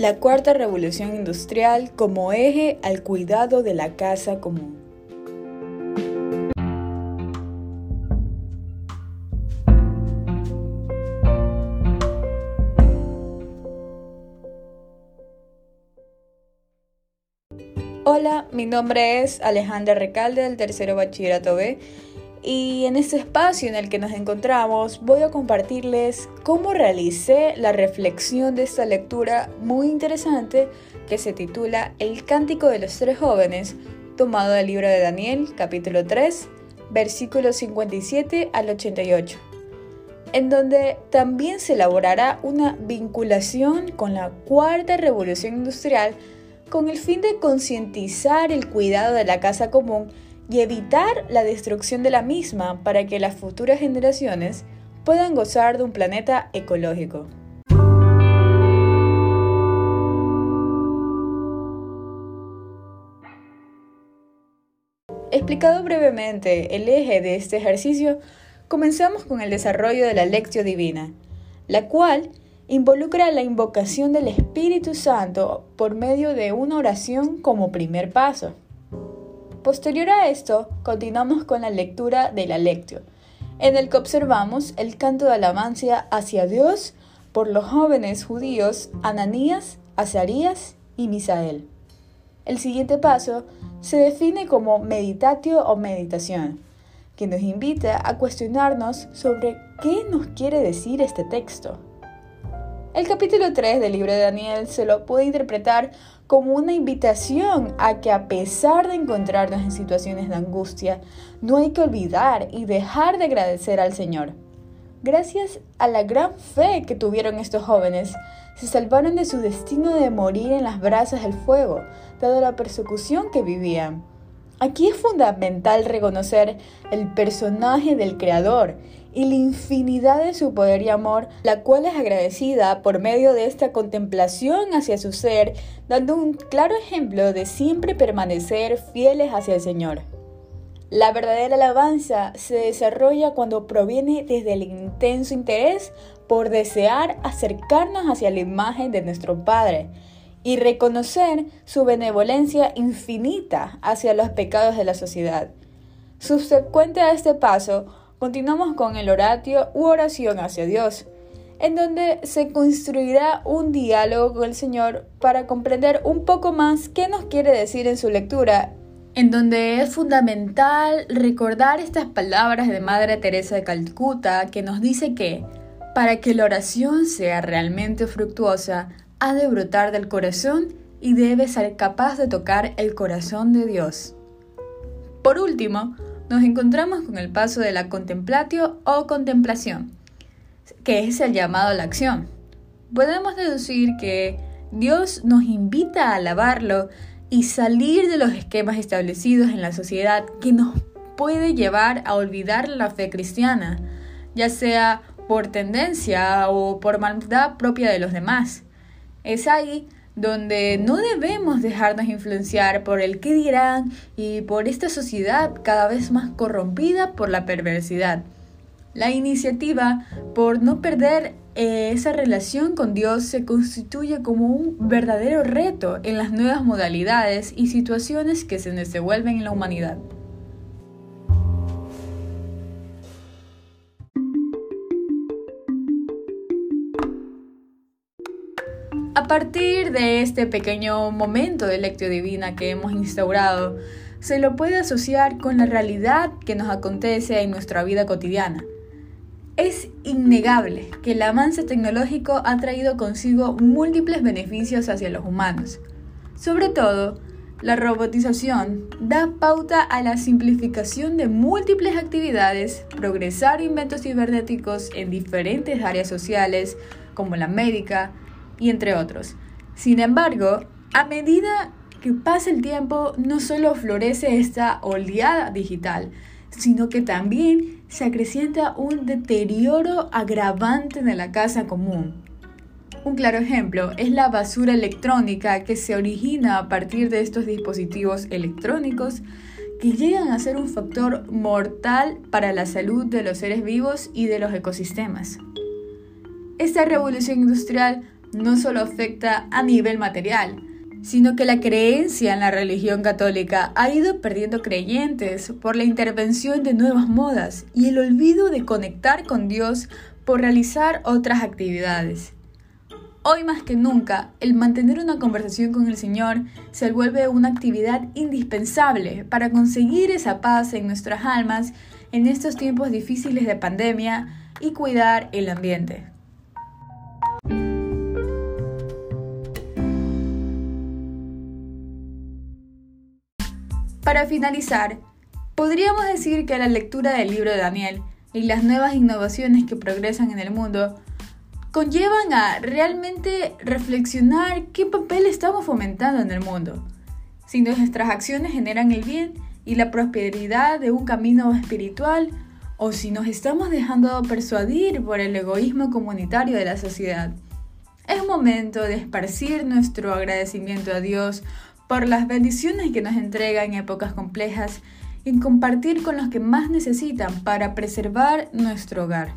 La cuarta revolución industrial como eje al cuidado de la casa común. Hola, mi nombre es Alejandra Recalde del tercero bachillerato B y en este espacio en el que nos encontramos voy a compartirles cómo realicé la reflexión de esta lectura muy interesante que se titula El Cántico de los Tres Jóvenes, tomado del libro de Daniel, capítulo 3, versículos 57 al 88, en donde también se elaborará una vinculación con la cuarta revolución industrial con el fin de concientizar el cuidado de la casa común y evitar la destrucción de la misma para que las futuras generaciones puedan gozar de un planeta ecológico. Explicado brevemente el eje de este ejercicio, comenzamos con el desarrollo de la lectio divina, la cual involucra la invocación del Espíritu Santo por medio de una oración como primer paso. Posterior a esto, continuamos con la lectura de la lectio, en el que observamos el canto de alabanza hacia Dios por los jóvenes judíos Ananías, Azarías y Misael. El siguiente paso se define como meditatio o meditación, que nos invita a cuestionarnos sobre qué nos quiere decir este texto. El capítulo 3 del libro de Daniel se lo puede interpretar como una invitación a que a pesar de encontrarnos en situaciones de angustia, no hay que olvidar y dejar de agradecer al Señor. Gracias a la gran fe que tuvieron estos jóvenes, se salvaron de su destino de morir en las brasas del fuego, dado la persecución que vivían. Aquí es fundamental reconocer el personaje del Creador y la infinidad de su poder y amor, la cual es agradecida por medio de esta contemplación hacia su ser, dando un claro ejemplo de siempre permanecer fieles hacia el Señor. La verdadera alabanza se desarrolla cuando proviene desde el intenso interés por desear acercarnos hacia la imagen de nuestro Padre y reconocer su benevolencia infinita hacia los pecados de la sociedad. Subsecuente a este paso, continuamos con el oratio u oración hacia Dios, en donde se construirá un diálogo con el Señor para comprender un poco más qué nos quiere decir en su lectura, en donde es fundamental recordar estas palabras de Madre Teresa de Calcuta que nos dice que para que la oración sea realmente fructuosa, ha de brotar del corazón y debe ser capaz de tocar el corazón de Dios. Por último, nos encontramos con el paso de la contemplatio o contemplación, que es el llamado a la acción. Podemos deducir que Dios nos invita a alabarlo y salir de los esquemas establecidos en la sociedad que nos puede llevar a olvidar la fe cristiana, ya sea por tendencia o por maldad propia de los demás. Es ahí donde no debemos dejarnos influenciar por el qué dirán y por esta sociedad cada vez más corrompida por la perversidad. La iniciativa por no perder eh, esa relación con Dios se constituye como un verdadero reto en las nuevas modalidades y situaciones que se desenvuelven en la humanidad. Partir de este pequeño momento de lectio divina que hemos instaurado, se lo puede asociar con la realidad que nos acontece en nuestra vida cotidiana. Es innegable que el avance tecnológico ha traído consigo múltiples beneficios hacia los humanos. Sobre todo, la robotización da pauta a la simplificación de múltiples actividades, progresar inventos cibernéticos en diferentes áreas sociales, como la médica, y entre otros. Sin embargo, a medida que pasa el tiempo, no solo florece esta oleada digital, sino que también se acrecienta un deterioro agravante de la casa común. Un claro ejemplo es la basura electrónica que se origina a partir de estos dispositivos electrónicos que llegan a ser un factor mortal para la salud de los seres vivos y de los ecosistemas. Esta revolución industrial no solo afecta a nivel material, sino que la creencia en la religión católica ha ido perdiendo creyentes por la intervención de nuevas modas y el olvido de conectar con Dios por realizar otras actividades. Hoy más que nunca, el mantener una conversación con el Señor se vuelve una actividad indispensable para conseguir esa paz en nuestras almas en estos tiempos difíciles de pandemia y cuidar el ambiente. Para finalizar, podríamos decir que la lectura del libro de Daniel y las nuevas innovaciones que progresan en el mundo conllevan a realmente reflexionar qué papel estamos fomentando en el mundo. Si nuestras acciones generan el bien y la prosperidad de un camino espiritual, o si nos estamos dejando persuadir por el egoísmo comunitario de la sociedad. Es momento de esparcir nuestro agradecimiento a Dios por las bendiciones que nos entrega en épocas complejas y compartir con los que más necesitan para preservar nuestro hogar.